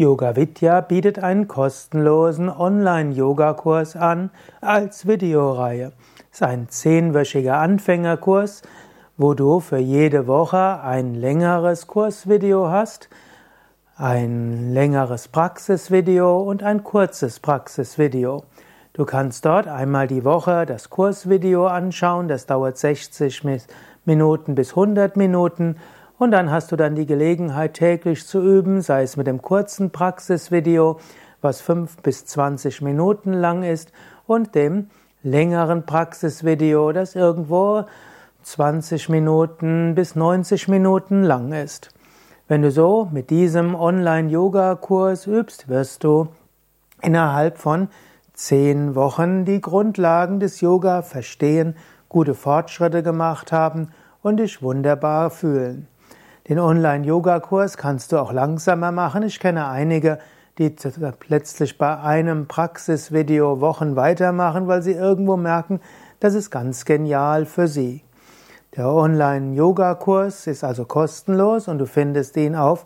Yoga Vidya bietet einen kostenlosen Online-Yoga-Kurs an als Videoreihe. Es ist ein zehnwöchiger Anfängerkurs, wo du für jede Woche ein längeres Kursvideo hast, ein längeres Praxisvideo und ein kurzes Praxisvideo. Du kannst dort einmal die Woche das Kursvideo anschauen, das dauert 60 Minuten bis 100 Minuten und dann hast du dann die Gelegenheit täglich zu üben, sei es mit dem kurzen Praxisvideo, was 5 bis 20 Minuten lang ist, und dem längeren Praxisvideo, das irgendwo 20 Minuten bis 90 Minuten lang ist. Wenn du so mit diesem Online-Yoga-Kurs übst, wirst du innerhalb von 10 Wochen die Grundlagen des Yoga verstehen, gute Fortschritte gemacht haben und dich wunderbar fühlen. Den Online-Yoga-Kurs kannst du auch langsamer machen. Ich kenne einige, die letztlich bei einem Praxisvideo Wochen weitermachen, weil sie irgendwo merken, das ist ganz genial für sie. Der Online-Yoga-Kurs ist also kostenlos und du findest ihn auf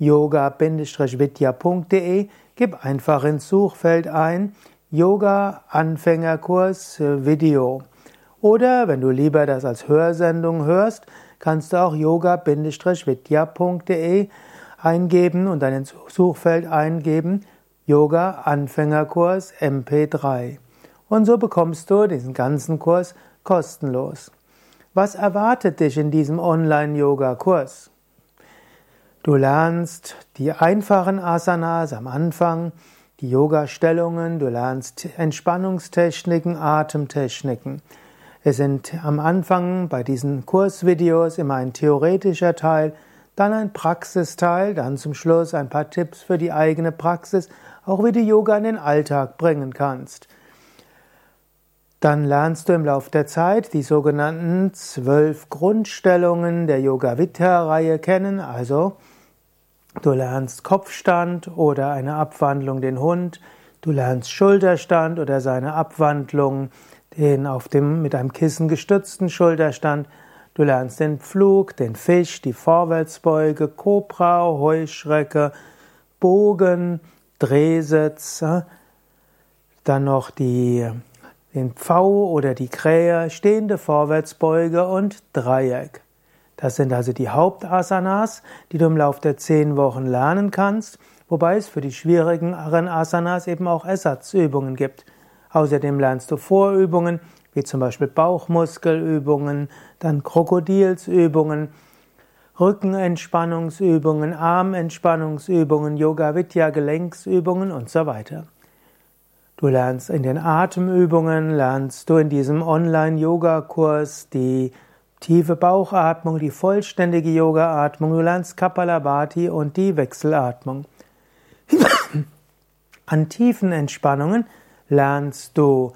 yoga-vidya.de. Gib einfach ins Suchfeld ein Yoga-Anfängerkurs Video. Oder wenn du lieber das als Hörsendung hörst, kannst du auch yoga-vidya.de eingeben und ins Suchfeld eingeben Yoga Anfängerkurs MP3. Und so bekommst du diesen ganzen Kurs kostenlos. Was erwartet dich in diesem Online-Yoga-Kurs? Du lernst die einfachen Asanas am Anfang, die Yoga-Stellungen, du lernst Entspannungstechniken, Atemtechniken. Es sind am Anfang bei diesen Kursvideos immer ein theoretischer Teil, dann ein Praxisteil, dann zum Schluss ein paar Tipps für die eigene Praxis, auch wie du Yoga in den Alltag bringen kannst. Dann lernst du im Laufe der Zeit die sogenannten zwölf Grundstellungen der Yoga Vidya-Reihe kennen, also du lernst Kopfstand oder eine Abwandlung den Hund, du lernst Schulterstand oder seine Abwandlung den auf dem mit einem Kissen gestützten Schulterstand. Du lernst den Flug, den Fisch, die Vorwärtsbeuge, Kobra, Heuschrecke, Bogen, Drehsitz, äh, dann noch die, den Pfau oder die Krähe, stehende Vorwärtsbeuge und Dreieck. Das sind also die Hauptasanas, die du im Laufe der zehn Wochen lernen kannst, wobei es für die schwierigen Asanas eben auch Ersatzübungen gibt. Außerdem lernst du Vorübungen, wie zum Beispiel Bauchmuskelübungen, dann Krokodilsübungen, Rückenentspannungsübungen, Armentspannungsübungen, Yoga Vidya Gelenksübungen und so weiter. Du lernst in den Atemübungen, lernst du in diesem Online-Yoga-Kurs die tiefe Bauchatmung, die vollständige Yoga-Atmung, du lernst Kapalabhati und die Wechselatmung. An tiefen Entspannungen lernst du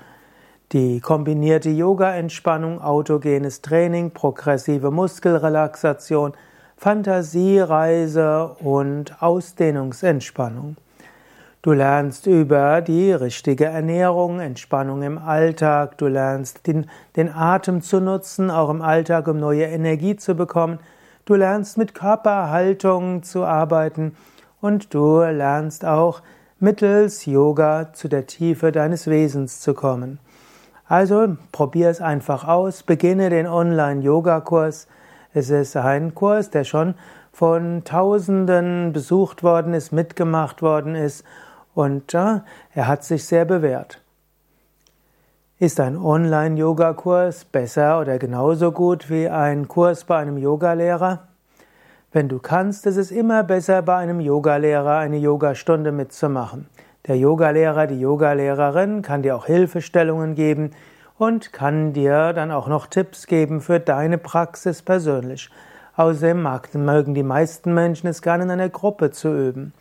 die kombinierte Yoga-Entspannung, autogenes Training, progressive Muskelrelaxation, Fantasiereise und Ausdehnungsentspannung. Du lernst über die richtige Ernährung, Entspannung im Alltag, du lernst den, den, Atem zu nutzen, auch im Alltag, um neue Energie zu bekommen. Du lernst mit Körperhaltung zu arbeiten und du lernst auch mittels Yoga zu der Tiefe deines Wesens zu kommen. Also probier es einfach aus, beginne den Online-Yoga-Kurs. Es ist ein Kurs, der schon von Tausenden besucht worden ist, mitgemacht worden ist und ja, er hat sich sehr bewährt. Ist ein Online-Yoga-Kurs besser oder genauso gut wie ein Kurs bei einem Yogalehrer? Wenn du kannst, ist es immer besser, bei einem Yogalehrer eine Yogastunde mitzumachen. Der Yogalehrer, die Yogalehrerin kann dir auch Hilfestellungen geben und kann dir dann auch noch Tipps geben für deine Praxis persönlich. Außerdem mögen die meisten Menschen es gerne in einer Gruppe zu üben.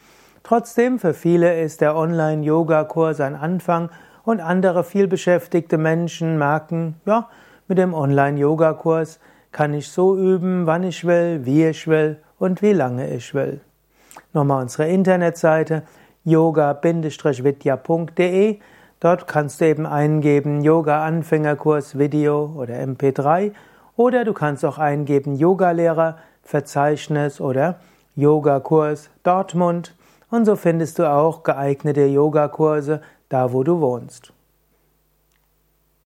Trotzdem, für viele ist der Online-Yoga-Kurs ein Anfang und andere vielbeschäftigte Menschen merken, ja, mit dem Online-Yoga-Kurs kann ich so üben, wann ich will, wie ich will und wie lange ich will. Nochmal unsere Internetseite yoga-vidya.de. Dort kannst du eben eingeben Yoga Anfängerkurs Video oder MP3 oder du kannst auch eingeben Yogalehrer Verzeichnis oder Yogakurs Dortmund Und so findest du auch geeignete Yogakurse da, wo du wohnst.